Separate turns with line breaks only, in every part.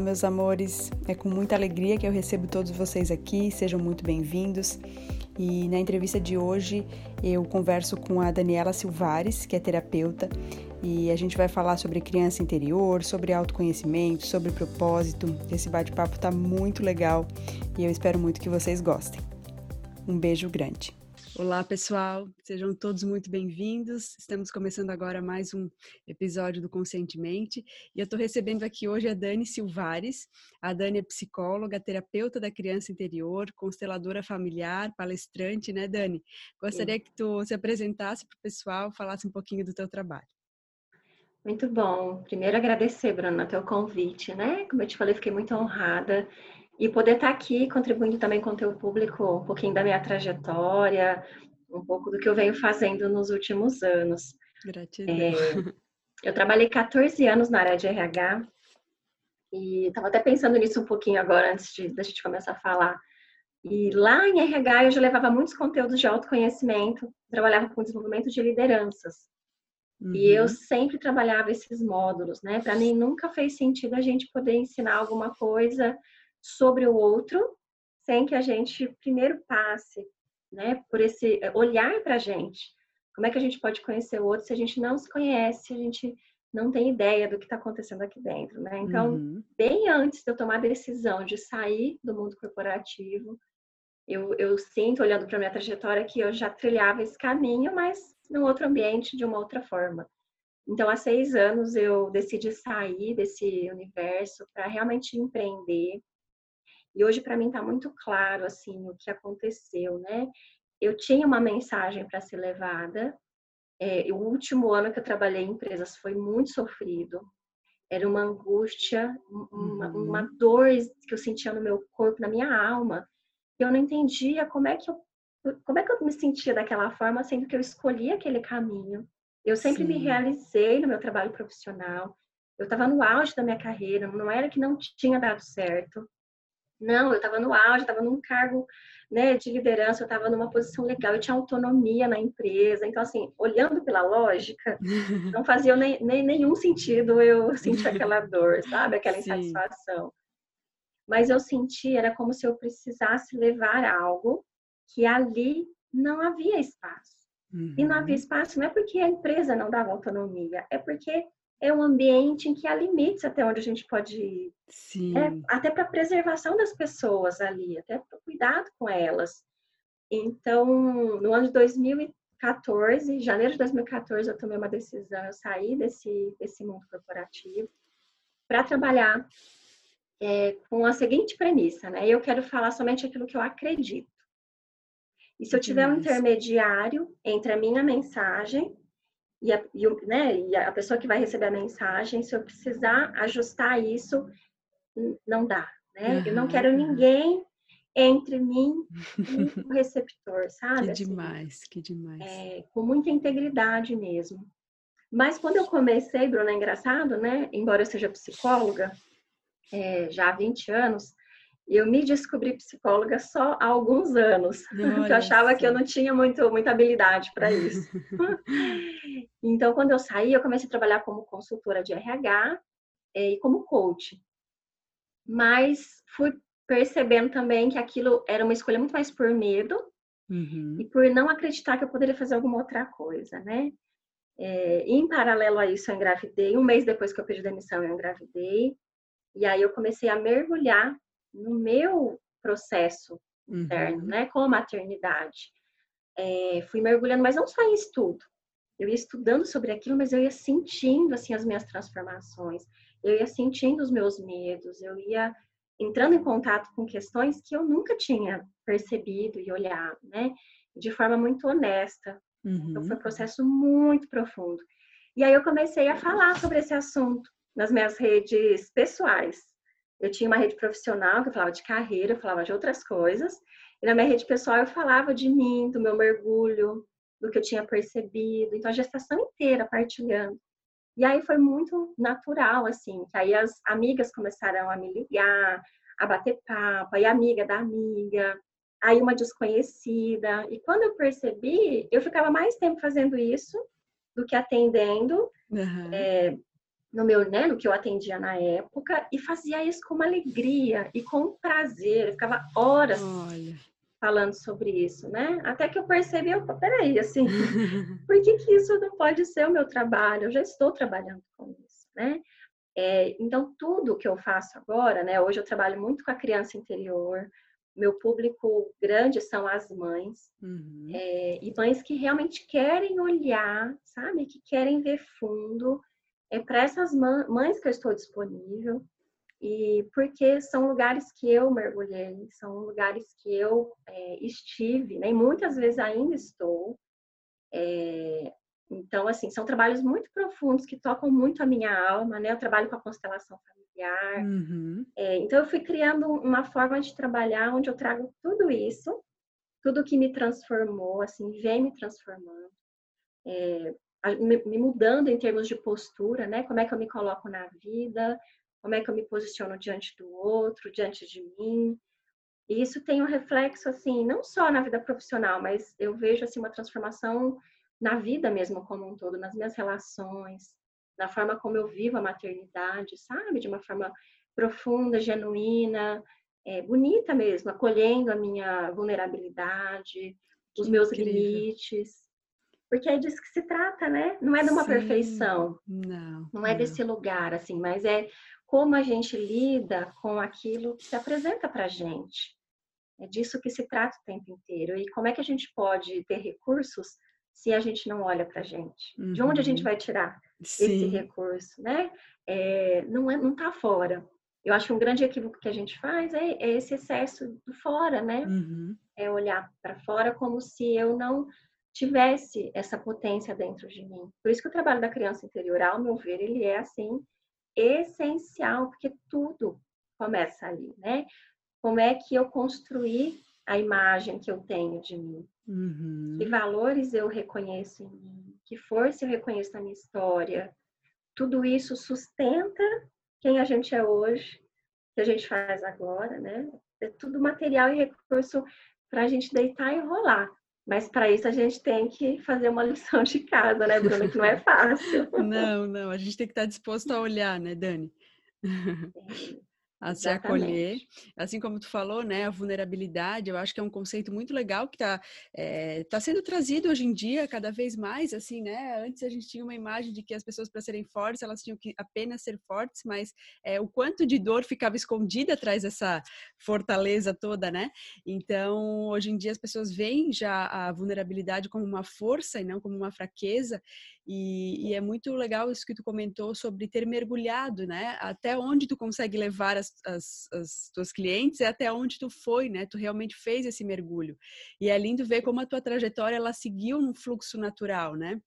Olá, meus amores. É com muita alegria que eu recebo todos vocês aqui. Sejam muito bem-vindos. E na entrevista de hoje eu converso com a Daniela Silvares, que é terapeuta, e a gente vai falar sobre criança interior, sobre autoconhecimento, sobre propósito. Esse bate-papo tá muito legal e eu espero muito que vocês gostem. Um beijo grande. Olá, pessoal, sejam todos muito bem-vindos. Estamos começando agora mais um episódio do Conscientemente e eu estou recebendo aqui hoje a Dani Silvares. A Dani é psicóloga, terapeuta da criança interior, consteladora familiar, palestrante, né, Dani? Gostaria Sim. que tu se apresentasse para o pessoal, falasse um pouquinho do teu trabalho.
Muito bom. Primeiro agradecer, Bruna, teu convite, né? Como eu te falei, fiquei muito honrada e poder estar aqui contribuindo também com o teu público um pouquinho da minha trajetória, um pouco do que eu venho fazendo nos últimos anos.
Gratidão. É,
eu trabalhei 14 anos na área de RH e estava até pensando nisso um pouquinho agora, antes de, da gente começar a falar. E lá em RH eu já levava muitos conteúdos de autoconhecimento, trabalhava com desenvolvimento de lideranças. Uhum. E eu uhum. sempre trabalhava esses módulos, né? Para mim nunca fez sentido a gente poder ensinar alguma coisa sobre o outro, sem que a gente primeiro passe, né, por esse eh, olhar para a gente. Como é que a gente pode conhecer o outro se a gente não se conhece, a gente não tem ideia do que está acontecendo aqui dentro, né? Então, uhum. bem antes de eu tomar a decisão de sair do mundo corporativo, eu, eu sinto, olhando para minha trajetória, que eu já trilhava esse caminho, mas num outro ambiente, de uma outra forma. Então, há seis anos eu decidi sair desse universo para realmente empreender, e hoje para mim está muito claro assim o que aconteceu, né? Eu tinha uma mensagem para ser levada. É, o último ano que eu trabalhei em empresas foi muito sofrido. Era uma angústia, uma, uhum. uma dor que eu sentia no meu corpo, na minha alma. Eu não entendia como é que eu como é que eu me sentia daquela forma, sendo que eu escolhi aquele caminho. Eu sempre Sim. me realizei no meu trabalho profissional. Eu estava no auge da minha carreira, não era que não tinha dado certo. Não, eu estava no auge, estava num cargo né, de liderança, eu estava numa posição legal, eu tinha autonomia na empresa. Então, assim, olhando pela lógica, não fazia nem, nem, nenhum sentido eu sentir aquela dor, sabe? Aquela insatisfação. Mas eu senti, era como se eu precisasse levar algo que ali não havia espaço. Uhum. E não havia uhum. espaço não é porque a empresa não dava autonomia, é porque é um ambiente em que há limites até onde a gente pode ir.
Sim. É,
até para preservação das pessoas ali, até para cuidado com elas. Então, no ano de 2014, janeiro de 2014, eu tomei uma decisão, eu saí desse, desse mundo corporativo para trabalhar é, com a seguinte premissa, né? Eu quero falar somente aquilo que eu acredito. E se eu tiver um intermediário entre a minha mensagem e a, e, né, e a pessoa que vai receber a mensagem, se eu precisar ajustar isso, não dá, né? Uhum, eu não quero ninguém entre mim e o receptor, sabe?
Que assim, demais, que demais.
É, com muita integridade mesmo. Mas quando eu comecei, Bruna, é engraçado, né? Embora eu seja psicóloga, é, já há 20 anos, eu me descobri psicóloga só há alguns anos, porque eu achava que eu não tinha muito, muita habilidade para isso. então, quando eu saí, eu comecei a trabalhar como consultora de RH eh, e como coach. Mas fui percebendo também que aquilo era uma escolha muito mais por medo uhum. e por não acreditar que eu poderia fazer alguma outra coisa, né? É, em paralelo a isso, eu engravidei. Um mês depois que eu pedi demissão, eu engravidei. E aí eu comecei a mergulhar no meu processo interno, uhum. né, com a maternidade. É, fui mergulhando, mas não só em estudo. Eu ia estudando sobre aquilo, mas eu ia sentindo assim as minhas transformações. Eu ia sentindo os meus medos. Eu ia entrando em contato com questões que eu nunca tinha percebido e olhado, né? De forma muito honesta. Uhum. Então foi um uhum. processo muito profundo. E aí eu comecei a falar sobre esse assunto nas minhas redes pessoais. Eu tinha uma rede profissional que eu falava de carreira, eu falava de outras coisas. E na minha rede pessoal eu falava de mim, do meu mergulho, do que eu tinha percebido. Então a gestação inteira partilhando. E aí foi muito natural, assim, que aí as amigas começaram a me ligar, a bater papo, aí amiga da amiga, aí uma desconhecida. E quando eu percebi, eu ficava mais tempo fazendo isso do que atendendo. Uhum. É, no meu, né, no que eu atendia na época e fazia isso com uma alegria e com prazer. Eu ficava horas Olha. falando sobre isso, né? Até que eu percebi, opa, peraí, assim, por que, que isso não pode ser o meu trabalho? Eu já estou trabalhando com isso, né? É, então, tudo que eu faço agora, né? Hoje eu trabalho muito com a criança interior, meu público grande são as mães, uhum. é, e mães que realmente querem olhar, sabe? Que querem ver fundo. É para essas mães que eu estou disponível, e porque são lugares que eu mergulhei, são lugares que eu é, estive, né? E muitas vezes ainda estou. É, então, assim, são trabalhos muito profundos que tocam muito a minha alma, né? Eu trabalho com a constelação familiar. Uhum. É, então, eu fui criando uma forma de trabalhar onde eu trago tudo isso, tudo que me transformou, assim, vem me transformando, é, me mudando em termos de postura, né? Como é que eu me coloco na vida, como é que eu me posiciono diante do outro, diante de mim. E isso tem um reflexo, assim, não só na vida profissional, mas eu vejo, assim, uma transformação na vida mesmo como um todo, nas minhas relações, na forma como eu vivo a maternidade, sabe? De uma forma profunda, genuína, é, bonita mesmo, acolhendo a minha vulnerabilidade, os meus incrível. limites. Porque é disso que se trata, né? Não é de uma Sim. perfeição. Não. Não é não. desse lugar, assim, mas é como a gente lida com aquilo que se apresenta pra gente. É disso que se trata o tempo inteiro. E como é que a gente pode ter recursos se a gente não olha para a gente? Uhum. De onde a gente uhum. vai tirar Sim. esse recurso, né? É, não é, não está fora. Eu acho que um grande equívoco que a gente faz é, é esse excesso do fora, né? Uhum. É olhar para fora como se eu não tivesse essa potência dentro de mim. Por isso que o trabalho da criança interior, ao meu ver, ele é assim essencial, porque tudo começa ali, né? Como é que eu construí a imagem que eu tenho de mim? Uhum. Que valores eu reconheço em mim? Que força eu reconheço na minha história? Tudo isso sustenta quem a gente é hoje, que a gente faz agora, né? É tudo material e recurso para a gente deitar e rolar. Mas para isso a gente tem que fazer uma lição de casa, né, Bruna? Que não é fácil.
Não, não, a gente tem que estar disposto a olhar, né, Dani? Sim a se acolher. Assim como tu falou, né, a vulnerabilidade, eu acho que é um conceito muito legal que está é, tá sendo trazido hoje em dia cada vez mais, assim, né? Antes a gente tinha uma imagem de que as pessoas para serem fortes, elas tinham que apenas ser fortes, mas é, o quanto de dor ficava escondida atrás dessa fortaleza toda, né? Então, hoje em dia as pessoas veem já a vulnerabilidade como uma força e não como uma fraqueza, e, e, é muito legal isso que tu comentou sobre ter mergulhado, né? Até onde tu consegue levar as, as, as tuas clientes e até onde tu foi, né? Tu realmente fez esse mergulho. E é lindo ver como a tua trajetória ela seguiu num fluxo natural, né?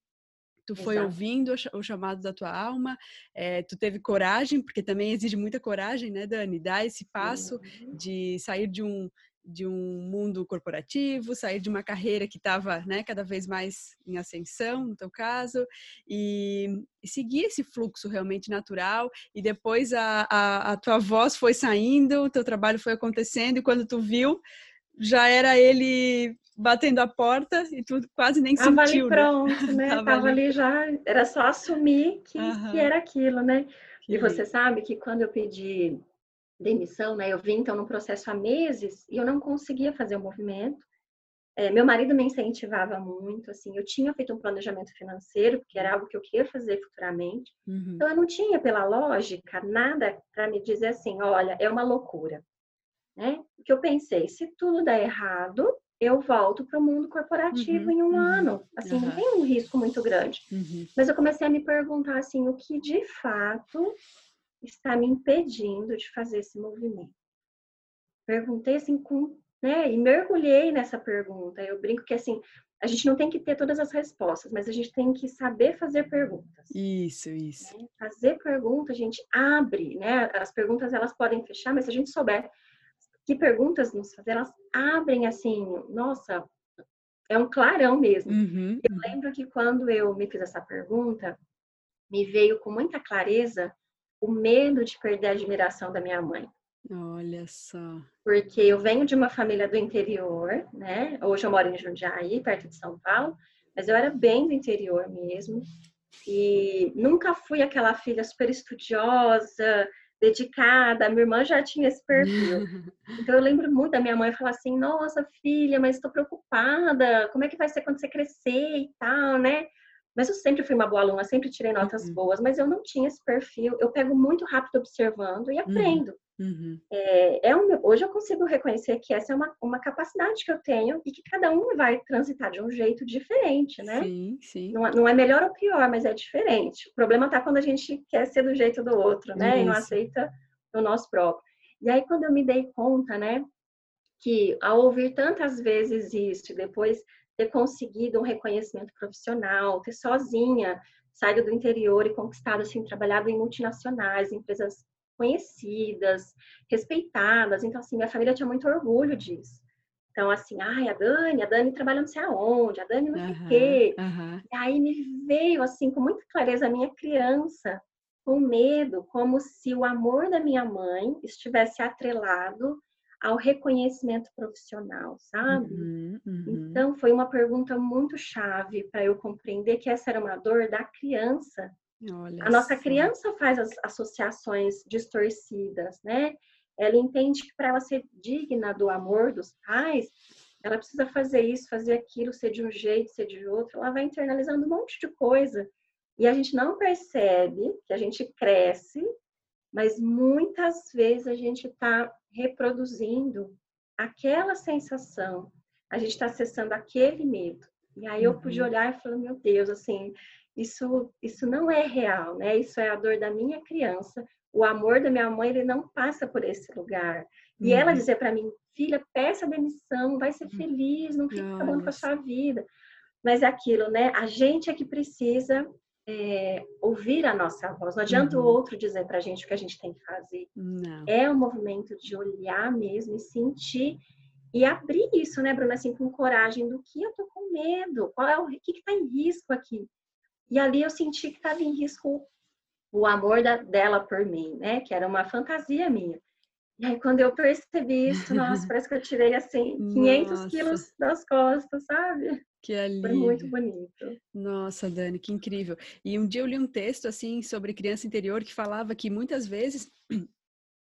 Tu foi Exato. ouvindo o chamado da tua alma, é, tu teve coragem, porque também exige muita coragem, né, Dani? Dar esse passo uhum. de sair de um, de um mundo corporativo, sair de uma carreira que estava né, cada vez mais em ascensão, no teu caso, e, e seguir esse fluxo realmente natural. E depois a, a, a, tua voz foi saindo, o teu trabalho foi acontecendo, e quando tu viu, já era ele batendo a porta e tu quase nem Tava sentiu.
Tava ali pronto, né? Tava, Tava ali. ali. já, era só assumir que, que era aquilo, né? Que e você sabe que quando eu pedi demissão, né? Eu vim então no processo há meses e eu não conseguia fazer o movimento. É, meu marido me incentivava muito, assim, eu tinha feito um planejamento financeiro, porque era algo que eu queria fazer futuramente. Uhum. Então eu não tinha, pela lógica, nada para me dizer assim, olha, é uma loucura, né? Porque eu pensei, se tudo der errado, eu volto para o mundo corporativo uhum, em um uhum, ano. Assim, não tem um risco muito grande. Uhum. Mas eu comecei a me perguntar assim, o que de fato está me impedindo de fazer esse movimento? Perguntei assim com, né, e mergulhei nessa pergunta. Eu brinco que assim, a gente não tem que ter todas as respostas, mas a gente tem que saber fazer perguntas.
Isso, isso.
Né? Fazer perguntas, a gente abre, né? As perguntas elas podem fechar, mas se a gente souber que perguntas nos fazer, elas abrem assim, nossa, é um clarão mesmo. Uhum. Eu uhum. lembro que quando eu me fiz essa pergunta, me veio com muita clareza o medo de perder a admiração da minha mãe.
Olha só.
Porque eu venho de uma família do interior, né? Hoje eu moro em Jundiaí, perto de São Paulo, mas eu era bem do interior mesmo. E nunca fui aquela filha super estudiosa, dedicada. Minha irmã já tinha esse perfil. Então eu lembro muito da minha mãe falar assim: "Nossa, filha, mas estou preocupada. Como é que vai ser quando você crescer e tal, né?" Mas eu sempre fui uma boa aluna, sempre tirei notas uhum. boas, mas eu não tinha esse perfil. Eu pego muito rápido observando e uhum. aprendo. Uhum. É, é um, hoje eu consigo reconhecer que essa é uma, uma capacidade que eu tenho e que cada um vai transitar de um jeito diferente, né?
Sim, sim.
Não, não é melhor ou pior, mas é diferente. O problema tá quando a gente quer ser do jeito do outro, né? Isso. E não aceita o nosso próprio. E aí, quando eu me dei conta, né, que ao ouvir tantas vezes isso e depois ter conseguido um reconhecimento profissional, ter sozinha saído do interior e conquistado, assim, trabalhado em multinacionais, empresas conhecidas, respeitadas. Então, assim, minha família tinha muito orgulho disso. Então, assim, ai, a Dani, a Dani trabalha não sei aonde, a Dani não sei o quê. Uhum. E aí me veio, assim, com muita clareza a minha criança, com medo, como se o amor da minha mãe estivesse atrelado ao reconhecimento profissional, sabe? Uhum, uhum. Então, foi uma pergunta muito chave para eu compreender que essa era uma dor da criança. Olha a nossa criança faz as associações distorcidas, né? Ela entende que para ela ser digna do amor dos pais, ela precisa fazer isso, fazer aquilo, ser de um jeito, ser de outro. Ela vai internalizando um monte de coisa. E a gente não percebe que a gente cresce mas muitas vezes a gente está reproduzindo aquela sensação, a gente está acessando aquele medo. E aí eu pude uhum. olhar e falar, meu Deus, assim, isso, isso não é real, né? Isso é a dor da minha criança. O amor da minha mãe, ele não passa por esse lugar. E uhum. ela dizer para mim, filha, peça demissão, vai ser uhum. feliz, não fique acabando com a sua vida. Mas é aquilo, né? A gente é que precisa é, ouvir a nossa voz. Não adianta uhum. o outro dizer para a gente o que a gente tem que fazer. Não. É um movimento de olhar mesmo e sentir e abrir isso, né, Bruna, assim, com coragem do que eu tô com medo, qual é o que está em risco aqui. E ali eu senti que estava em risco o amor da, dela por mim, né, que era uma fantasia minha. E aí, quando eu percebi isso, nossa, parece que eu tirei, assim, 500 nossa. quilos das costas, sabe?
Que alívio.
Foi muito bonito.
Nossa, Dani, que incrível. E um dia eu li um texto, assim, sobre criança interior que falava que muitas vezes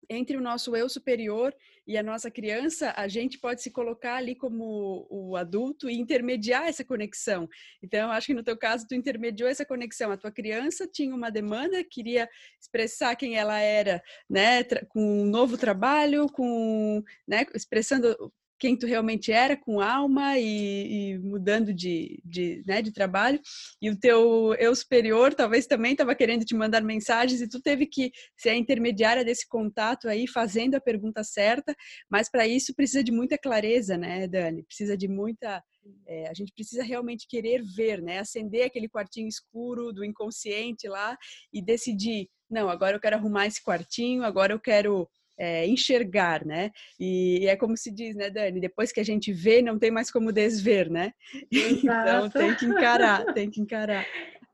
entre o nosso eu superior e a nossa criança, a gente pode se colocar ali como o adulto e intermediar essa conexão. Então, acho que no teu caso, tu intermediou essa conexão. A tua criança tinha uma demanda, queria expressar quem ela era, né, com um novo trabalho, com, né, expressando quem tu realmente era com alma e, e mudando de, de, né, de trabalho. E o teu eu superior talvez também estava querendo te mandar mensagens e tu teve que ser a intermediária desse contato aí fazendo a pergunta certa. Mas para isso precisa de muita clareza né Dani? Precisa de muita é, a gente precisa realmente querer ver né? Acender aquele quartinho escuro do inconsciente lá e decidir não agora eu quero arrumar esse quartinho agora eu quero é, enxergar, né? E, e, é como se diz, né, Dani? Depois que a gente vê, não tem mais como desver, né? Exato. Então tem que encarar, tem que encarar.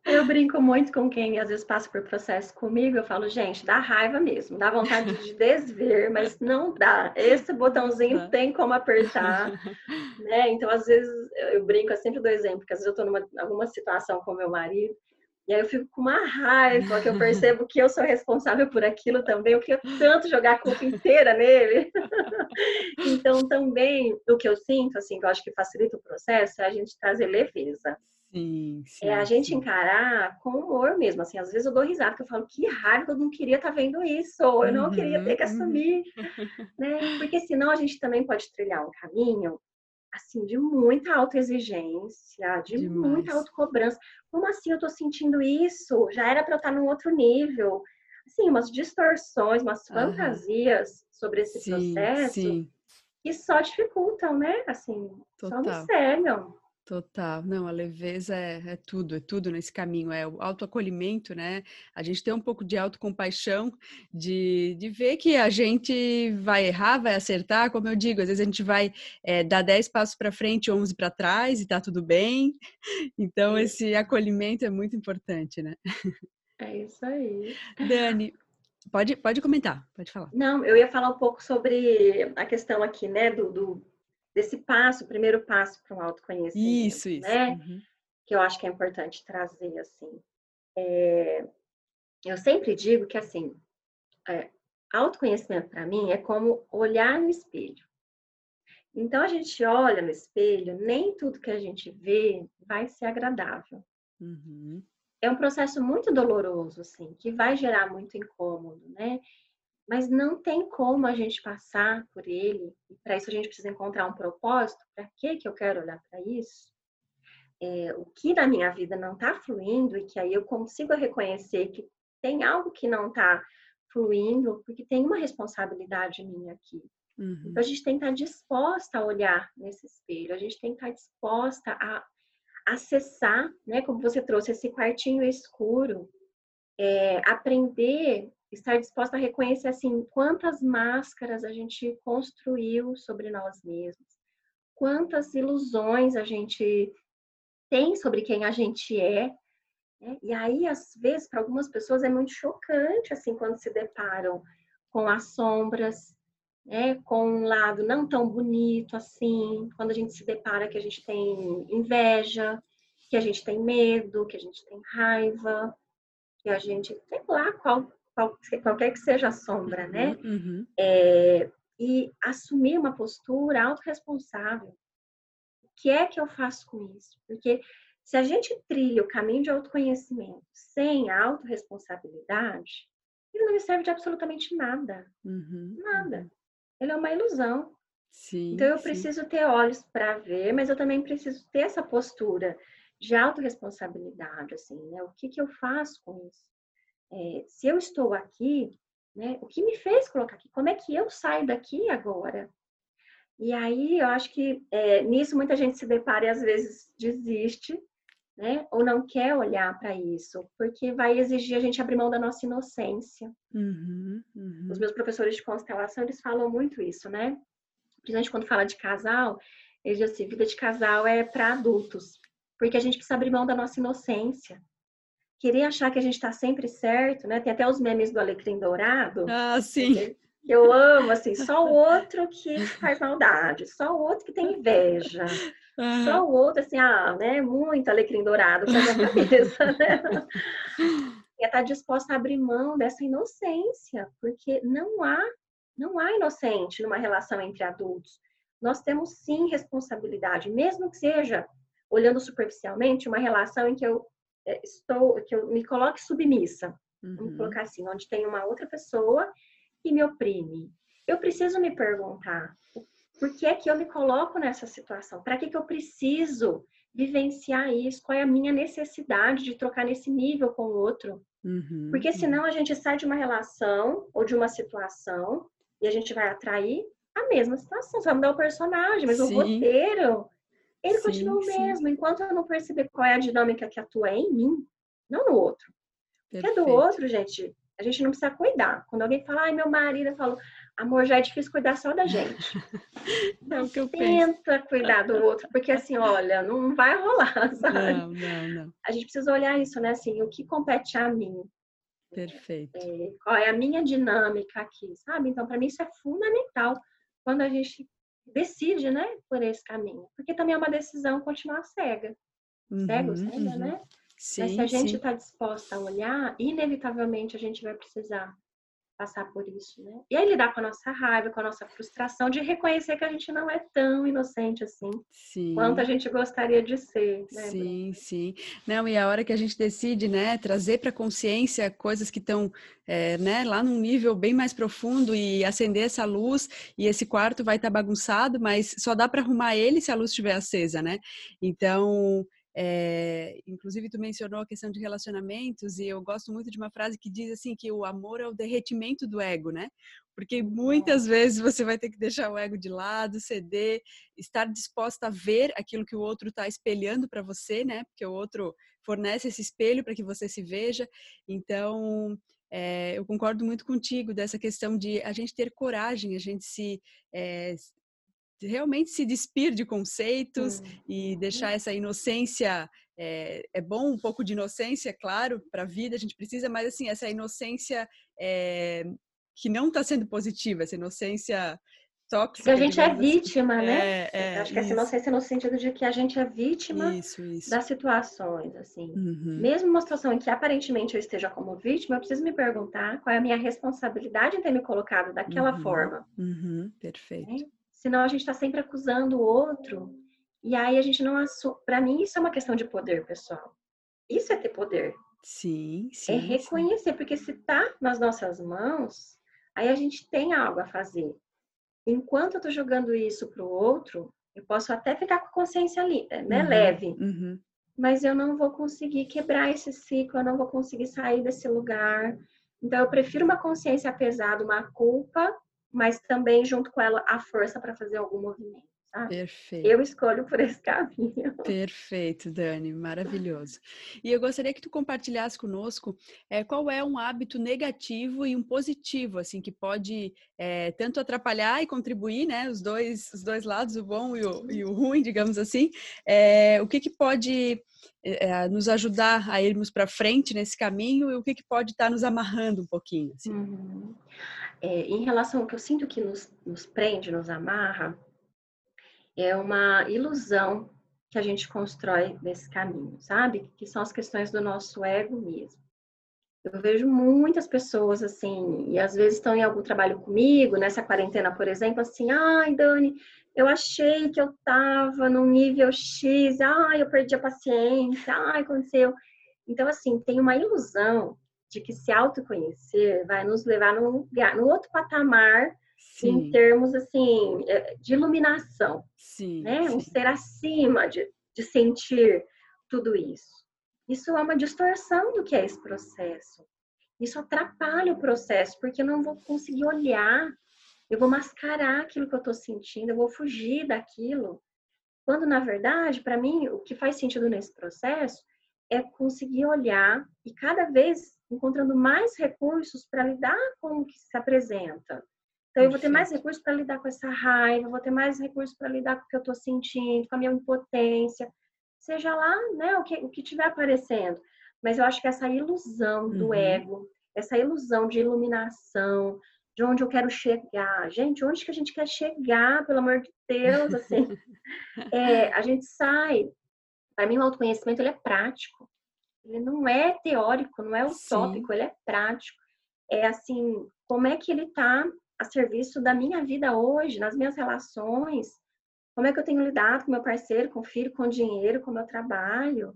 Eu brinco muito com quem às vezes passa por processo comigo. Eu falo, gente, dá raiva mesmo, dá vontade de desver, mas não dá. Esse botãozinho tem como apertar, né? Então, às vezes eu brinco, eu sempre dou exemplo, porque às vezes eu estou numa alguma situação com meu marido e aí eu fico com uma raiva, que eu percebo que eu sou responsável por aquilo também. Eu queria tanto jogar a culpa inteira nele. então, também, o que eu sinto, assim, que eu acho que facilita o processo, é a gente trazer leveza.
Sim, sim,
é a gente
sim.
encarar com humor mesmo. Assim, às vezes eu dou risada, porque eu falo, que raiva, eu não queria estar tá vendo isso, eu não uhum, queria ter que uhum. assumir. né? Porque senão a gente também pode trilhar um caminho assim, de muita autoexigência, de Demais. muita autocobrança. Como assim eu tô sentindo isso? Já era para eu estar num outro nível. Assim, umas distorções, umas fantasias sobre esse sim, processo sim. que só dificultam, né? Assim, Total. só me cegam.
Total, não, a leveza é, é, tudo, é tudo nesse caminho, é o autoacolhimento, né? A gente tem um pouco de autocompaixão, de, de ver que a gente vai errar, vai acertar, como eu digo, às vezes a gente vai é, dar 10 passos para frente, 11 para trás e tá tudo bem. Então, esse acolhimento é muito importante, né?
É isso aí.
Dani, pode, pode comentar, pode falar.
Não, eu ia falar um pouco sobre a questão aqui, né, do, do desse passo, o primeiro passo para um autoconhecimento. Isso, isso. Né? Uhum. Que eu acho que é importante trazer, assim. É, eu sempre digo que, assim, é, autoconhecimento para mim é como olhar no espelho. Então, a gente olha no espelho, nem tudo que a gente vê vai ser agradável. Uhum. É um processo muito doloroso, assim, que vai gerar muito incômodo, né? Mas não tem como a gente passar por ele. E para isso a gente precisa encontrar um propósito. Para que que eu quero olhar para isso? É, o que na minha vida não está fluindo e que aí eu consigo reconhecer que tem algo que não está fluindo, porque tem uma responsabilidade minha aqui. Uhum. Então a gente tem que estar disposta a olhar nesse espelho, a gente tem que estar disposta a acessar, né, como você trouxe, esse quartinho escuro, é, aprender, estar disposta a reconhecer assim quantas máscaras a gente construiu sobre nós mesmos, quantas ilusões a gente tem sobre quem a gente é. Né? E aí, às vezes, para algumas pessoas é muito chocante assim quando se deparam com as sombras, né, com um lado não tão bonito assim, quando a gente se depara que a gente tem inveja, que a gente tem medo, que a gente tem raiva, que a gente, sei lá, qual, qualquer que seja a sombra, né? Uhum. uhum. É, e assumir uma postura autorresponsável. O que é que eu faço com isso? Porque se a gente trilha o caminho de autoconhecimento sem autorresponsabilidade, ele não me serve de absolutamente nada. Uhum. Nada. Uhum ele é uma ilusão. Sim, então eu sim. preciso ter olhos para ver, mas eu também preciso ter essa postura de autorresponsabilidade, assim, né? O que, que eu faço com isso? É, se eu estou aqui, né? O que me fez colocar aqui? Como é que eu saio daqui agora? E aí eu acho que é, nisso muita gente se depara e às vezes desiste, né? Ou não quer olhar para isso, porque vai exigir a gente abrir mão da nossa inocência. Uhum, uhum. Os meus professores de constelação, eles falam muito isso, né? Principalmente quando fala de casal, eles dizem assim, vida de casal é para adultos, porque a gente precisa abrir mão da nossa inocência. Querer achar que a gente está sempre certo, né? Tem até os memes do alecrim dourado.
Ah, sim.
Eu amo, assim, só o outro que faz maldade, só o outro que tem inveja. Só o outro, assim, ah, né? Muito alecrim dourado para minha cabeça, né? E estar tá disposta a abrir mão dessa inocência, porque não há, não há inocente numa relação entre adultos. Nós temos sim responsabilidade, mesmo que seja olhando superficialmente uma relação em que eu estou, que eu me coloque submissa. Uhum. Vamos colocar assim, onde tem uma outra pessoa que me oprime. Eu preciso me perguntar por que é que eu me coloco nessa situação? Para que, que eu preciso vivenciar isso? Qual é a minha necessidade de trocar nesse nível com o outro? Uhum, Porque senão a gente sai de uma relação ou de uma situação e a gente vai atrair a mesma situação. Você vai mudar o personagem, mas sim. o roteiro, ele sim, continua o mesmo. Sim. Enquanto eu não perceber qual é a dinâmica que atua em mim, não no outro. Perfeito. Porque do outro, gente, a gente não precisa cuidar. Quando alguém fala, ai, meu marido, eu falo, amor, já é difícil cuidar só da gente.
é o que eu
Tenta penso. cuidar do outro, porque assim, olha, não vai rolar, sabe? Não, não, não. A gente precisa olhar isso, né? Assim, o que compete a mim.
Perfeito.
É, qual é a minha dinâmica aqui, sabe? Então, para mim, isso é fundamental quando a gente decide, né, por esse caminho. Porque também é uma decisão continuar cega. Uhum, Cego, cega, uhum. né? Sim, Mas se a gente está disposta a olhar, inevitavelmente a gente vai precisar passar por isso, né? E aí lidar com a nossa raiva, com a nossa frustração de reconhecer que a gente não é tão inocente assim sim. quanto a gente gostaria de ser, né?
Sim, Bruno? sim. Não, e a hora que a gente decide, né, trazer para consciência coisas que estão, é, né, lá num nível bem mais profundo e acender essa luz e esse quarto vai estar tá bagunçado, mas só dá para arrumar ele se a luz estiver acesa, né? Então, é, inclusive, tu mencionou a questão de relacionamentos e eu gosto muito de uma frase que diz assim que o amor é o derretimento do ego, né? Porque muitas vezes você vai ter que deixar o ego de lado, ceder, estar disposta a ver aquilo que o outro está espelhando para você, né? Porque o outro fornece esse espelho para que você se veja. Então, é, eu concordo muito contigo dessa questão de a gente ter coragem, a gente se é, realmente se despir de conceitos uhum. e deixar essa inocência. É, é, bom um pouco de inocência, claro, para a vida a gente precisa, mas assim, essa inocência é, que não está sendo positiva, essa inocência tóxica.
a gente é
assim.
vítima, assim. né?
É, é,
acho que essa inocência no sentido de que a gente é vítima isso, isso. das situações, assim.
Uhum.
Mesmo uma situação em que aparentemente eu esteja como vítima, eu preciso me perguntar qual é a minha responsabilidade em ter me colocado daquela
uhum.
forma.
Uhum. Perfeito.
Senão a gente está sempre acusando o outro e aí a gente não assume. Para mim, isso é uma questão de poder, pessoal. Isso é ter poder.
Sim,
é
sim.
É reconhecer,
sim.
porque se tá nas nossas mãos, aí a gente tem algo a fazer enquanto eu tô jogando isso pro outro, eu posso até ficar com a consciência ali, né,
uhum,
leve.
Uhum.
Mas eu não vou conseguir quebrar esse ciclo, eu não vou conseguir sair desse lugar. Então eu prefiro uma consciência pesada, uma culpa, mas também junto com ela a força para fazer algum movimento.
Perfeito.
Eu escolho por esse caminho.
Perfeito, Dani, maravilhoso. E eu gostaria que tu compartilhasse conosco é, qual é um hábito negativo e um positivo, assim, que pode é, tanto atrapalhar e contribuir, né, os dois, os dois lados, o bom e o, e o ruim, digamos assim. É, o que que pode nos ajudar a irmos para frente nesse caminho e o que que pode estar tá nos amarrando um pouquinho, assim.
Uhum. Em relação ao que eu sinto que nos, nos prende, nos amarra, é uma ilusão que a gente constrói nesse caminho, sabe? Que são as questões do nosso ego mesmo. Eu vejo muitas pessoas assim, e às vezes estão em algum trabalho comigo, nessa quarentena, por exemplo, assim, ai, Dani, eu achei que eu tava no nível X, ai, eu perdi a paciência, ai, aconteceu. Então, assim, tem uma ilusão de que se autoconhecer vai nos levar num lugar, num outro patamar Sim. em termos assim é, de iluminação,
sim,
né?
Sim.
Um ser acima de, de sentir tudo isso. Isso é uma distorção do que é esse processo. Isso atrapalha o processo porque eu não vou conseguir olhar, eu vou mascarar aquilo que eu estou sentindo, eu vou fugir daquilo. Quando na verdade, para mim, o que faz sentido nesse processo é conseguir olhar e cada vez encontrando mais recursos para lidar com o que se apresenta. Então, eu vou ter mais recursos para lidar com essa raiva, vou ter mais recursos para lidar com o que eu estou sentindo, com a minha impotência, seja lá, né, o que, o que tiver aparecendo. Mas eu acho que essa ilusão do uhum. ego, essa ilusão de iluminação, de onde eu quero chegar. Gente, onde que a gente quer chegar, pelo amor de Deus, assim? é, a gente sai. Para mim, o autoconhecimento ele é prático. Ele não é teórico, não é utópico, Sim. ele é prático. É assim, como é que ele está a serviço da minha vida hoje, nas minhas relações, como é que eu tenho lidado com meu parceiro, com o filho, com o dinheiro, com o meu trabalho,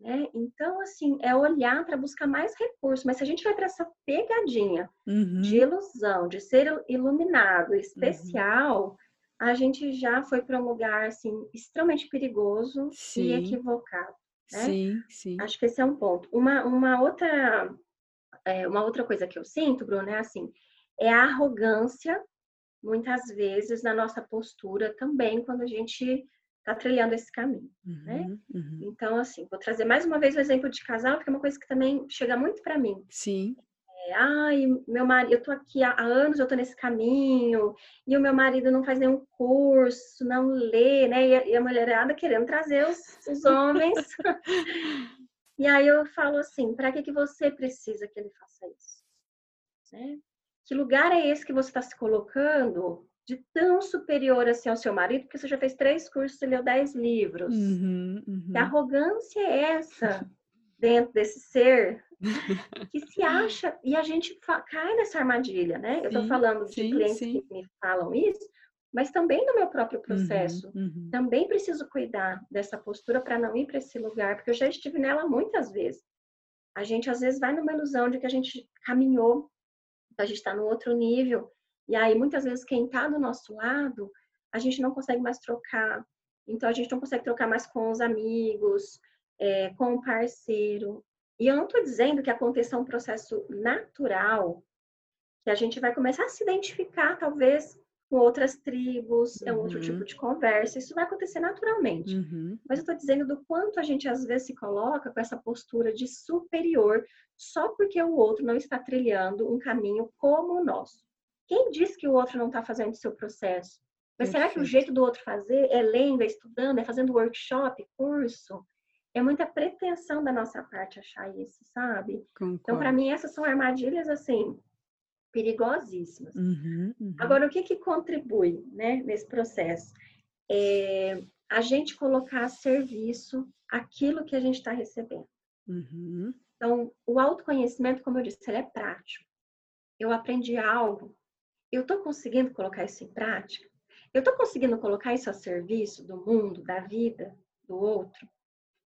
né? Então, assim, é olhar para buscar mais recursos, mas se a gente vai para essa pegadinha
uhum.
de ilusão, de ser iluminado, especial, uhum. a gente já foi para um lugar, assim, extremamente perigoso sim. e equivocado. Né?
Sim, sim.
Acho que esse é um ponto. Uma, uma outra é, uma outra coisa que eu sinto, Bruno, é assim, é a arrogância, muitas vezes, na nossa postura também, quando a gente está trilhando esse caminho, né?
uhum, né? Uhum.
Então, assim, vou trazer mais uma vez o exemplo de casal, porque é uma coisa que também chega muito para mim.
Sim.
É, Ai, meu marido, eu tô aqui há anos, eu tô nesse caminho, e o meu marido não faz nenhum curso, não lê, né? E a, e a mulherada querendo trazer os, os homens. e aí eu falo assim, para que, que você precisa que ele faça isso? Né? Que lugar é esse que você está se colocando de tão superior assim ao seu marido, porque você já fez três cursos e leu dez livros?
Uhum, uhum.
Que arrogância é essa dentro desse ser que se acha e a gente cai nessa armadilha, né? Eu estou falando de
sim,
clientes
sim.
que me falam isso, mas também no meu próprio uhum, processo.
Uhum,
também preciso cuidar dessa postura para não ir para esse lugar, porque eu já estive nela muitas vezes. A gente às vezes vai numa ilusão de que a gente caminhou a gente está no outro nível. E aí, muitas vezes, quem está do nosso lado, a gente não consegue mais trocar. Então, a gente não consegue trocar mais com os amigos, é, com o parceiro. E eu não estou dizendo que aconteça um processo natural, que a gente vai começar a se identificar, talvez, com outras tribos, é um outro tipo uhum. de conversa, isso vai acontecer naturalmente.
Uhum.
Mas eu estou dizendo do quanto a gente às vezes se coloca com essa postura de superior só porque o outro não está trilhando um caminho como o nosso. Quem diz que o outro não está fazendo o seu processo? Mas Perfeito. será que o jeito do outro fazer é lendo, é estudando, é fazendo workshop, curso? É muita pretensão da nossa parte achar isso, sabe?
Concordo.
Então, para mim, essas são armadilhas assim perigosíssimas. Uhum, uhum. Agora, o que, que contribui né, nesse processo? É a gente colocar a serviço aquilo que a gente está recebendo. Uhum. Então, o autoconhecimento, como eu disse, ele é prático. Eu aprendi algo, eu estou conseguindo colocar isso em prática? Eu estou conseguindo colocar isso a serviço do mundo, da vida, do outro?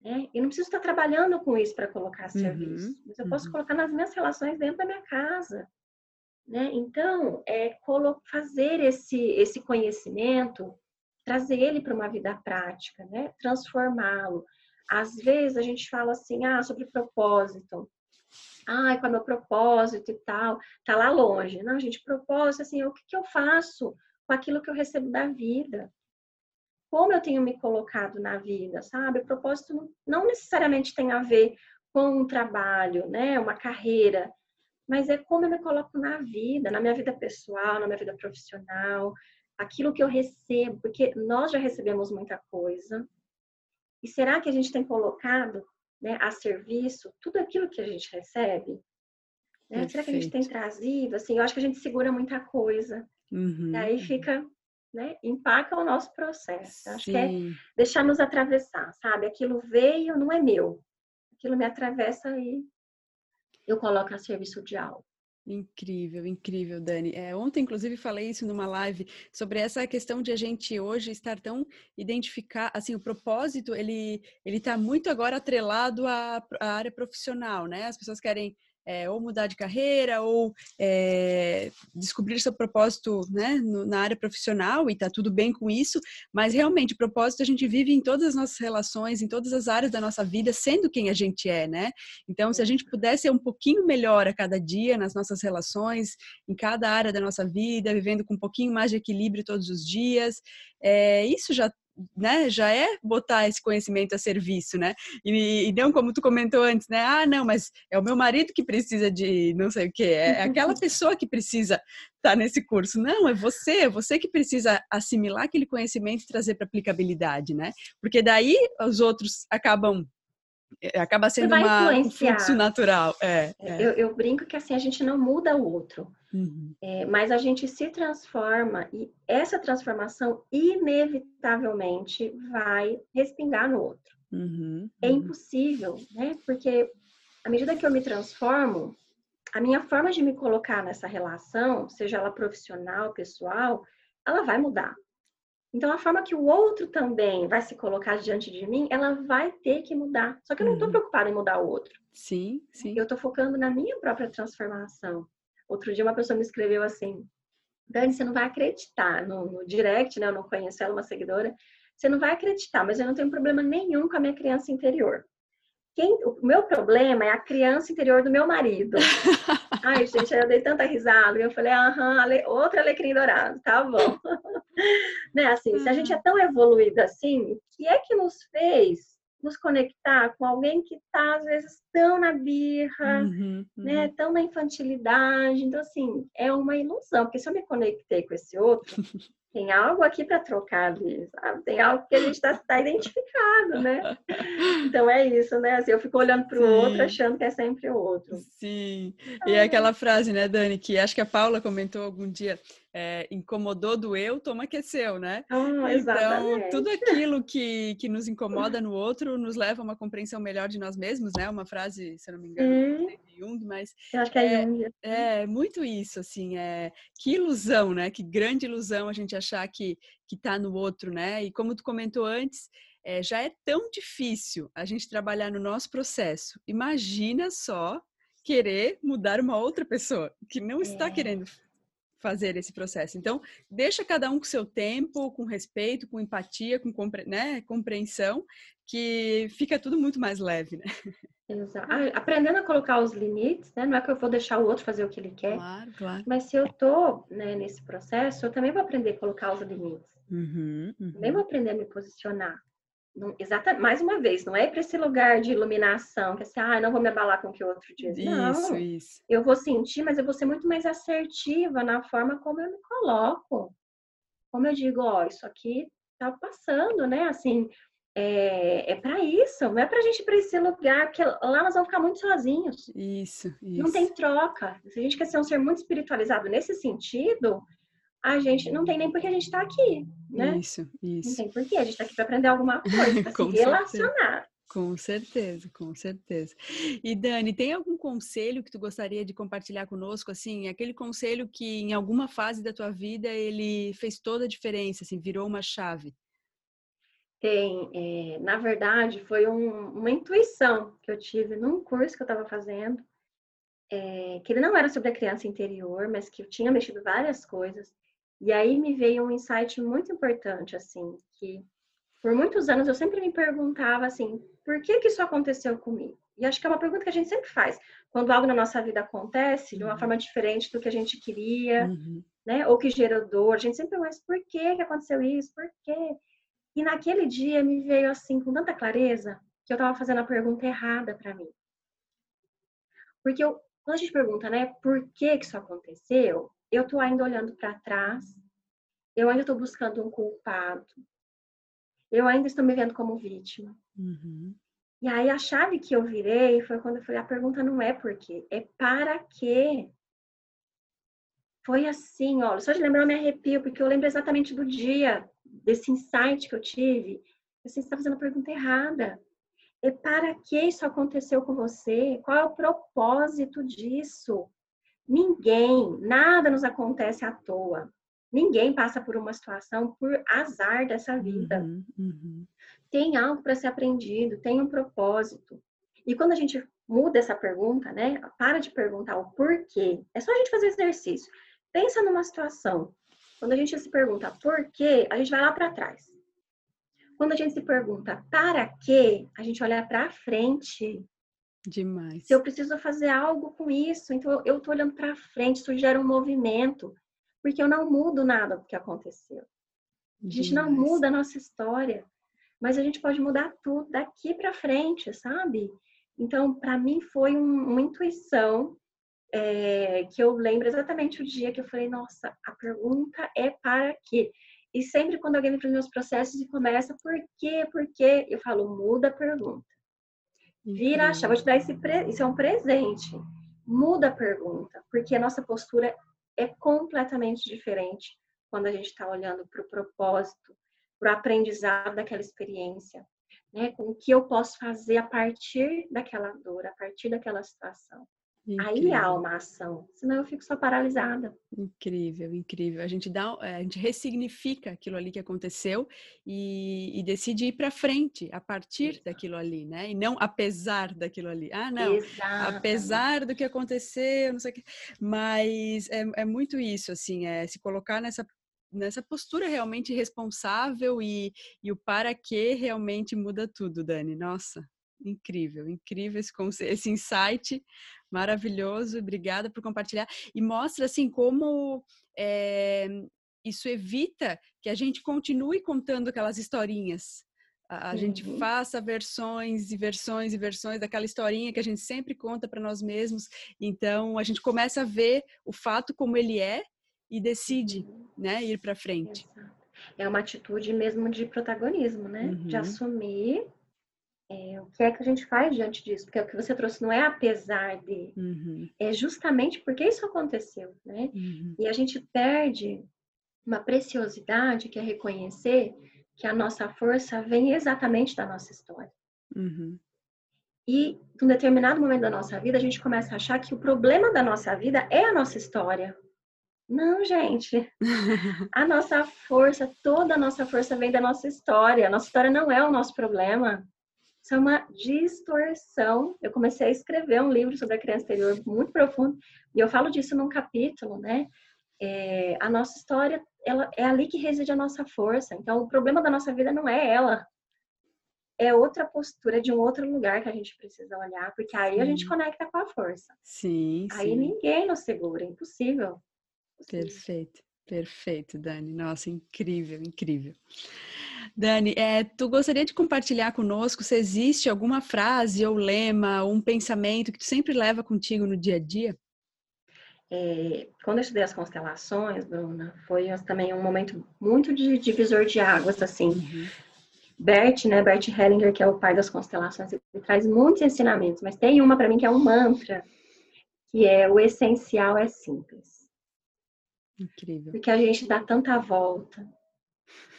Né? Eu não preciso estar trabalhando com isso para colocar uhum, serviço, mas eu posso uhum. colocar nas minhas relações dentro da minha casa. Né? Então, é fazer esse, esse conhecimento, trazer ele para uma vida prática, né? transformá-lo. Às vezes a gente fala assim, ah, sobre propósito. Ah, qual é o meu propósito e tal? Tá lá longe. Não, gente, propósito, assim, o que, que eu faço com aquilo que eu recebo da vida? Como eu tenho me colocado na vida, sabe? O propósito não necessariamente tem a ver com um trabalho, né? Uma carreira, mas é como eu me coloco na vida, na minha vida pessoal, na minha vida profissional, aquilo que eu recebo, porque nós já recebemos muita coisa. E será que a gente tem colocado né, a serviço tudo aquilo que a gente recebe? Né? Será que a gente tem trazido? Assim, eu acho que a gente segura muita coisa. Uhum. E aí fica, né, empaca o nosso processo. Acho que é deixar nos atravessar, sabe? Aquilo veio, não é meu. Aquilo me atravessa e eu coloco a serviço de algo.
Incrível, incrível, Dani. É, ontem, inclusive, falei isso numa live sobre essa questão de a gente hoje estar tão identificar, assim, o propósito ele ele está muito agora atrelado à, à área profissional, né? As pessoas querem é, ou mudar de carreira ou é, descobrir seu propósito né, no, na área profissional e tá tudo bem com isso, mas realmente propósito a gente vive em todas as nossas relações, em todas as áreas da nossa vida, sendo quem a gente é, né? Então, se a gente pudesse ser um pouquinho melhor a cada dia nas nossas relações, em cada área da nossa vida, vivendo com um pouquinho mais de equilíbrio todos os dias, é, isso já né, já é botar esse conhecimento a serviço, né? E, e, não como tu comentou antes, né? Ah, não, mas é o meu marido que precisa de não sei o quê, é aquela pessoa que precisa estar tá nesse curso. Não, é você, é você que precisa assimilar aquele conhecimento e trazer para aplicabilidade, né? Porque daí os outros acabam é, acaba sendo uma, um fluxo natural. É,
é. Eu, eu, brinco que assim a gente não muda o outro, uhum. é, mas a gente se transforma e essa transformação inevitavelmente vai respingar no outro. Uhum. É uhum. impossível, né? Porque à medida que eu me transformo, a minha forma de me colocar nessa relação, seja ela profissional, pessoal, ela vai mudar. Então, a forma que o outro também vai se colocar diante de mim, ela vai ter que mudar. Só que eu não estou uhum. preocupada em mudar o outro.
Sim, sim.
Eu estou focando na minha própria transformação. Outro dia, uma pessoa me escreveu assim: Dani, você não vai acreditar. No, no direct, né? Eu não conheço ela, uma seguidora. Você não vai acreditar, mas eu não tenho problema nenhum com a minha criança interior. Quem, o meu problema é a criança interior do meu marido. Ai, gente, eu dei tanta risada. E eu falei, aham, ale, outro alecrim dourado, tá bom. né, assim, se a gente é tão evoluído assim, o que é que nos fez nos conectar com alguém que tá, às vezes, tão na birra, uhum, uhum. né, tão na infantilidade. Então, assim, é uma ilusão, porque se eu me conectei com esse outro, tem algo aqui para trocar ali, sabe? Tem algo que a gente está tá identificado, né? Então é isso, né? Assim, eu fico olhando para o outro achando que é sempre o outro.
Sim. E é aquela frase, né, Dani, que acho que a Paula comentou algum dia, é, incomodou, doeu, toma que é seu, né?
Ah,
então, tudo aquilo que, que nos incomoda no outro nos leva a uma compreensão melhor de nós mesmos, né? Uma frase, se eu não me engano, hum. de Jung, mas
eu acho que é, é Jung.
É muito isso, assim, é que ilusão, né? Que grande ilusão a gente achar que que tá no outro, né? E como tu comentou antes, é, já é tão difícil a gente trabalhar no nosso processo. Imagina só querer mudar uma outra pessoa que não está é. querendo fazer esse processo. Então, deixa cada um com seu tempo, com respeito, com empatia, com compre né, compreensão, que fica tudo muito mais leve, né?
Exato. Aprendendo a colocar os limites, né? Não é que eu vou deixar o outro fazer o que ele quer. Claro, claro. Mas se eu tô né, nesse processo, eu também vou aprender a colocar os limites. Uhum, uhum. Também vou aprender a me posicionar. Não, exatamente, mais uma vez, não é para esse lugar de iluminação, que é assim, ah, não vou me abalar com o que o outro diz. Isso, não, isso. Eu vou sentir, mas eu vou ser muito mais assertiva na forma como eu me coloco. Como eu digo, ó, isso aqui tá passando, né? Assim, é, é para isso, não é para a gente ir para esse lugar, porque lá nós vamos ficar muito sozinhos.
Isso, isso.
Não tem troca. Se a gente quer ser um ser muito espiritualizado nesse sentido, a gente não tem nem por que a gente está aqui, né?
Isso, isso.
Não tem por que, a gente está aqui para aprender alguma coisa, para se relacionar.
Com certeza, com certeza. E Dani, tem algum conselho que tu gostaria de compartilhar conosco, assim, aquele conselho que em alguma fase da tua vida ele fez toda a diferença, assim, virou uma chave?
Tem, é, na verdade, foi um, uma intuição que eu tive num curso que eu estava fazendo, é, que ele não era sobre a criança interior, mas que eu tinha mexido várias coisas. E aí me veio um insight muito importante, assim, que por muitos anos eu sempre me perguntava assim, por que que isso aconteceu comigo? E acho que é uma pergunta que a gente sempre faz. Quando algo na nossa vida acontece de uma uhum. forma diferente do que a gente queria, uhum. né? Ou que gerou dor, a gente sempre mas por que que aconteceu isso? Por quê? E naquele dia me veio assim com tanta clareza que eu estava fazendo a pergunta errada para mim. Porque eu, quando a gente pergunta, né, por que que isso aconteceu, eu tô ainda olhando para trás, eu ainda estou buscando um culpado, eu ainda estou me vendo como vítima. Uhum. E aí a chave que eu virei foi quando eu falei, a pergunta não é por quê, é para quê. Foi assim, ó, só de lembrar eu me arrepio, porque eu lembro exatamente do dia desse insight que eu tive, você está fazendo a pergunta errada. É para que isso aconteceu com você? Qual é o propósito disso? Ninguém, nada nos acontece à toa. Ninguém passa por uma situação por azar dessa vida. Uhum, uhum. Tem algo para ser aprendido, tem um propósito. E quando a gente muda essa pergunta, né? Para de perguntar o porquê. É só a gente fazer exercício. Pensa numa situação. Quando a gente se pergunta por quê, a gente vai lá para trás. Quando a gente se pergunta para quê, a gente olha para frente.
Demais.
Se eu preciso fazer algo com isso, então eu estou olhando para frente, isso gera um movimento, porque eu não mudo nada do que aconteceu. A gente Demais. não muda a nossa história, mas a gente pode mudar tudo daqui para frente, sabe? Então, para mim foi um, uma intuição é, que eu lembro exatamente o dia que eu falei, nossa, a pergunta é para quê? E sempre quando alguém vem para os meus processos e começa, por quê, por quê? Eu falo, muda a pergunta. Vira a chave, vou te dar esse, pre... isso é um presente. Muda a pergunta, porque a nossa postura é completamente diferente quando a gente está olhando para o propósito, para o aprendizado daquela experiência, né? Com o que eu posso fazer a partir daquela dor, a partir daquela situação. Incrível. Aí há uma ação, senão eu fico só paralisada.
Incrível, incrível. A gente dá, eh, a gente ressignifica aquilo ali que aconteceu e, e decide ir para frente a partir daquilo ali, né? E não apesar daquilo ali. Ah, não, Exatamente. apesar do que aconteceu, não sei o que. Mas é, é muito isso, assim, é se colocar nessa nessa postura realmente responsável e, e o para que realmente muda tudo, Dani. Nossa, incrível, incrível esse, esse insight maravilhoso. Obrigada por compartilhar e mostra assim como é, isso evita que a gente continue contando aquelas historinhas. A, a gente uhum. faça versões e versões e versões daquela historinha que a gente sempre conta para nós mesmos. Então a gente começa a ver o fato como ele é e decide, uhum. né, ir para frente.
É uma atitude mesmo de protagonismo, né? Uhum. De assumir é, o que é que a gente faz diante disso? Porque o que você trouxe não é apesar de, uhum. é justamente porque isso aconteceu, né? Uhum. E a gente perde uma preciosidade que é reconhecer que a nossa força vem exatamente da nossa história. Uhum. E, num determinado momento da nossa vida, a gente começa a achar que o problema da nossa vida é a nossa história. Não, gente. A nossa força, toda a nossa força vem da nossa história. A nossa história não é o nosso problema. Isso é uma distorção. Eu comecei a escrever um livro sobre a criança interior muito profundo e eu falo disso num capítulo, né? É, a nossa história, ela é ali que reside a nossa força. Então, o problema da nossa vida não é ela, é outra postura de um outro lugar que a gente precisa olhar, porque aí sim. a gente conecta com a força.
Sim.
Aí
sim.
ninguém nos segura, é impossível.
Perfeito, perfeito, Dani. Nossa, incrível, incrível. Dani, é, tu gostaria de compartilhar conosco se existe alguma frase ou lema, ou um pensamento que tu sempre leva contigo no dia a dia?
É, quando eu estudei as constelações, Bruna, foi também um momento muito de divisor de águas, assim. Uhum. Bert, né, Bert Hellinger, que é o pai das constelações, ele traz muitos ensinamentos, mas tem uma para mim que é um mantra, que é o essencial é simples.
Incrível.
Porque a gente dá tanta volta,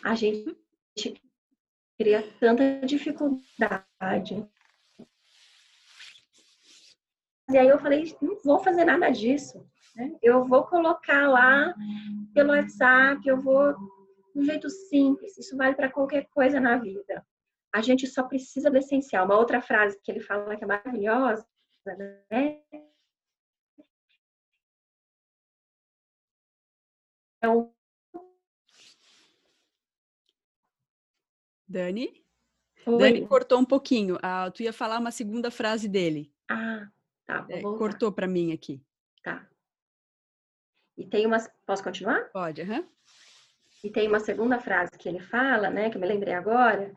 a gente cria tanta dificuldade. E aí eu falei, não vou fazer nada disso. Né? Eu vou colocar lá pelo WhatsApp, eu vou de um jeito simples. Isso vale para qualquer coisa na vida. A gente só precisa do essencial. Uma outra frase que ele fala que é maravilhosa, né? O
Dani? Oi. Dani cortou um pouquinho. Ah, tu ia falar uma segunda frase dele.
Ah, tá.
É, cortou para mim aqui.
Tá. E tem uma. Posso continuar?
Pode, aham. Uhum.
E tem uma segunda frase que ele fala, né, que eu me lembrei agora,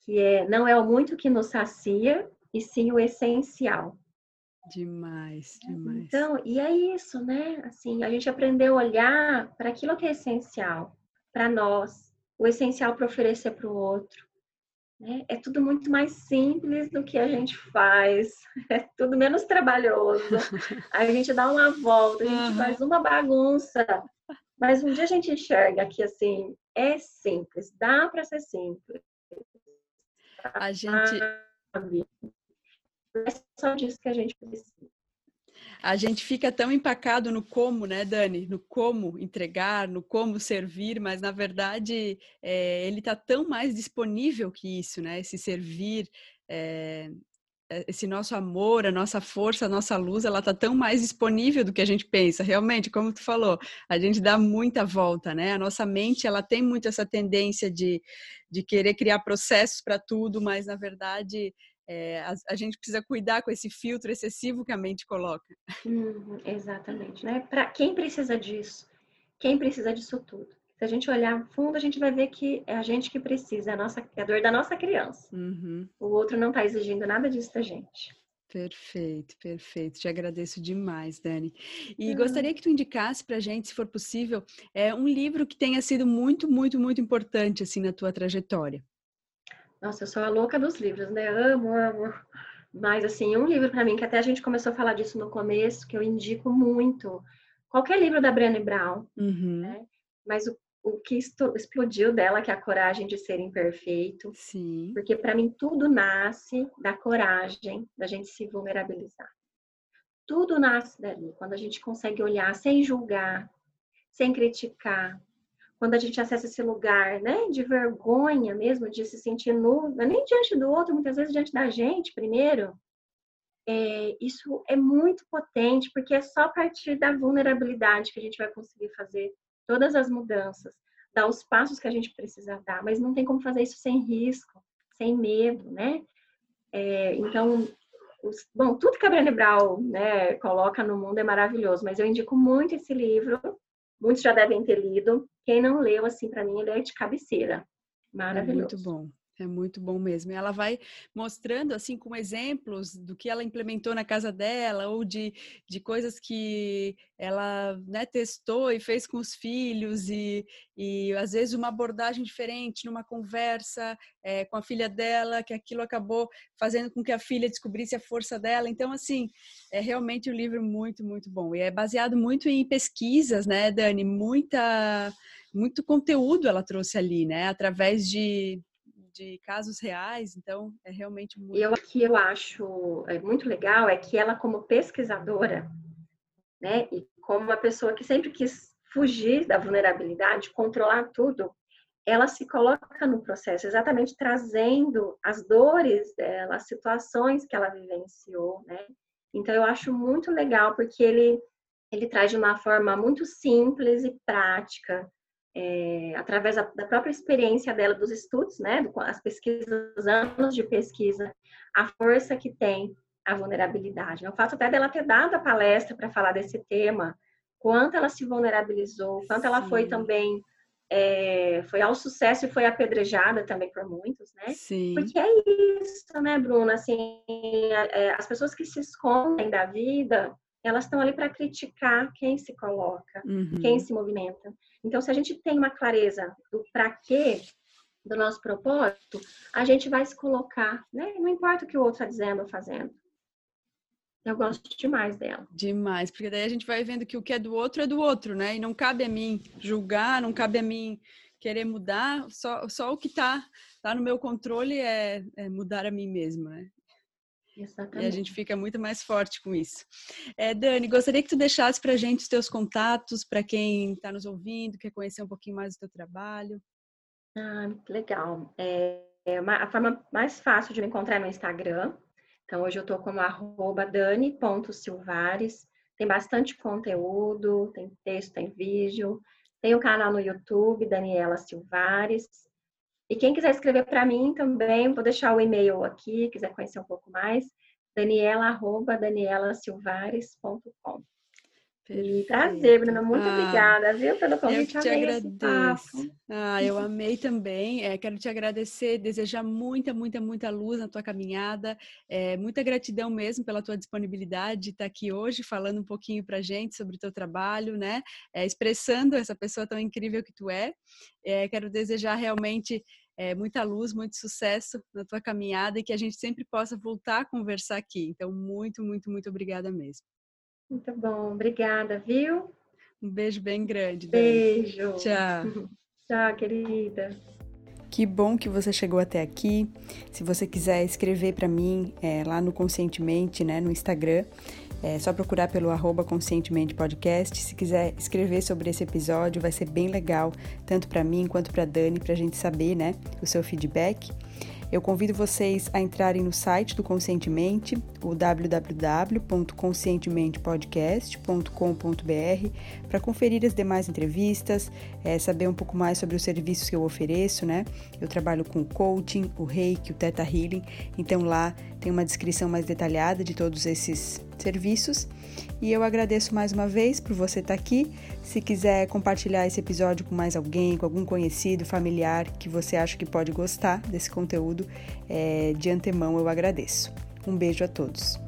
que é: não é o muito que nos sacia, e sim o essencial.
Demais, demais.
Então, e é isso, né? Assim, a gente aprendeu a olhar para aquilo que é essencial para nós, o essencial para oferecer para o outro. Né? É tudo muito mais simples do que a gente faz, é tudo menos trabalhoso. A gente dá uma volta, a gente uhum. faz uma bagunça, mas um dia a gente enxerga que assim é simples, dá para ser simples.
A gente
é só disso que a gente precisa.
A gente fica tão empacado no como, né, Dani? No como entregar, no como servir, mas na verdade é, ele está tão mais disponível que isso, né? Esse servir, é, esse nosso amor, a nossa força, a nossa luz, ela está tão mais disponível do que a gente pensa. Realmente, como tu falou, a gente dá muita volta, né? A nossa mente, ela tem muito essa tendência de, de querer criar processos para tudo, mas na verdade é, a, a, gente precisa cuidar com esse filtro excessivo que a mente coloca.
Uhum, exatamente, né? Para quem precisa disso? Quem precisa disso tudo? Se a gente olhar fundo, a gente vai ver que é a gente que precisa, é a, nossa, é a dor da nossa criança.
Uhum.
O outro não está exigindo nada disso da gente.
Perfeito, perfeito. Te agradeço demais, Dani. E gostaria que tu indicasse para a gente, se for possível, é um livro que tenha sido muito, muito, muito importante assim na tua trajetória.
Nossa, eu sou a louca dos livros, né? Amo, amo. Mas, assim, um livro para mim, que até a gente começou a falar disso no começo, que eu indico muito. Qualquer livro da Brené Brown,
uhum.
né? Mas o, o que explodiu dela, que é a coragem de ser imperfeito.
Sim.
Porque, para mim, tudo nasce da coragem da gente se vulnerabilizar. Tudo nasce dali, quando a gente consegue olhar sem julgar, sem criticar, quando a gente acessa esse lugar, né, de vergonha mesmo, de se sentir nu, é nem diante do outro, muitas vezes diante da gente primeiro, é, isso é muito potente, porque é só a partir da vulnerabilidade que a gente vai conseguir fazer todas as mudanças, dar os passos que a gente precisa dar, mas não tem como fazer isso sem risco, sem medo, né? É, então, os, bom, tudo que a Brené Brown né, coloca no mundo é maravilhoso, mas eu indico muito esse livro, Muitos já devem ter lido. Quem não leu, assim, para mim, ele é de cabeceira. Maravilhoso.
É muito bom. É muito bom mesmo. Ela vai mostrando, assim, com exemplos do que ela implementou na casa dela, ou de, de coisas que ela né, testou e fez com os filhos, e, e às vezes uma abordagem diferente numa conversa é, com a filha dela, que aquilo acabou fazendo com que a filha descobrisse a força dela. Então, assim, é realmente um livro muito, muito bom. E é baseado muito em pesquisas, né, Dani? Muita, muito conteúdo ela trouxe ali, né? Através de de casos reais, então é realmente muito.
E o que eu acho é, muito legal é que ela, como pesquisadora, né, e como uma pessoa que sempre quis fugir da vulnerabilidade, controlar tudo, ela se coloca no processo, exatamente trazendo as dores dela, as situações que ela vivenciou, né? Então eu acho muito legal porque ele ele traz de uma forma muito simples e prática é, através da, própria experiência dela, dos estudos, né, as pesquisas, anos de pesquisa, a força que tem a vulnerabilidade. Né? O fato até dela ter dado a palestra para falar desse tema, quanto ela se vulnerabilizou, quanto Sim. ela foi também é, foi ao sucesso e foi apedrejada também por muitos, né?
Sim.
Porque é isso, né, Bruna? Assim, é, as pessoas que se escondem da vida, elas estão ali para criticar quem se coloca,
uhum.
quem se movimenta. Então, se a gente tem uma clareza do para quê, do nosso propósito, a gente vai se colocar, né? Não importa o que o outro está dizendo ou fazendo. Eu gosto demais dela.
Demais, porque daí a gente vai vendo que o que é do outro é do outro, né? E não cabe a mim julgar, não cabe a mim querer mudar, só, só o que está tá no meu controle é, é mudar a mim mesma, né?
Exatamente.
E a gente fica muito mais forte com isso. É, Dani, gostaria que tu deixasse para a gente os teus contatos, para quem está nos ouvindo, quer conhecer um pouquinho mais do teu trabalho.
Ah, legal. É, é uma, a forma mais fácil de me encontrar é no Instagram. Então, hoje eu estou como arroba dani.silvares. Tem bastante conteúdo, tem texto, tem vídeo. Tem o um canal no YouTube, Daniela Silvares. E quem quiser escrever para mim também, vou deixar o e-mail aqui, quiser conhecer um pouco mais, daniela.danielasilvares.com. Perfeito. Prazer, Bruna. Muito ah, obrigada, viu, pelo convite.
Eu te agradeço. Ah, eu amei também. É, quero te agradecer, desejar muita, muita, muita luz na tua caminhada. É, muita gratidão mesmo pela tua disponibilidade de estar aqui hoje falando um pouquinho para gente sobre o teu trabalho, né? É, expressando essa pessoa tão incrível que tu é. é quero desejar realmente é, muita luz, muito sucesso na tua caminhada e que a gente sempre possa voltar a conversar aqui. Então, muito, muito, muito obrigada mesmo.
Muito bom, obrigada, viu?
Um beijo bem grande.
Beijo.
Tchau.
Tchau, querida.
Que bom que você chegou até aqui. Se você quiser escrever para mim é, lá no Conscientemente, né, no Instagram, é só procurar pelo arroba Conscientemente Podcast. Se quiser escrever sobre esse episódio, vai ser bem legal, tanto para mim quanto para Dani, para a gente saber né, o seu feedback. Eu convido vocês a entrarem no site do Conscientemente, o www.conscientementepodcast.com.br, para conferir as demais entrevistas, é, saber um pouco mais sobre os serviços que eu ofereço, né? Eu trabalho com o coaching, o reiki, o Theta Healing, então lá tem uma descrição mais detalhada de todos esses serviços. E eu agradeço mais uma vez por você estar aqui. Se quiser compartilhar esse episódio com mais alguém, com algum conhecido, familiar que você acha que pode gostar desse conteúdo, é, de antemão eu agradeço. Um beijo a todos.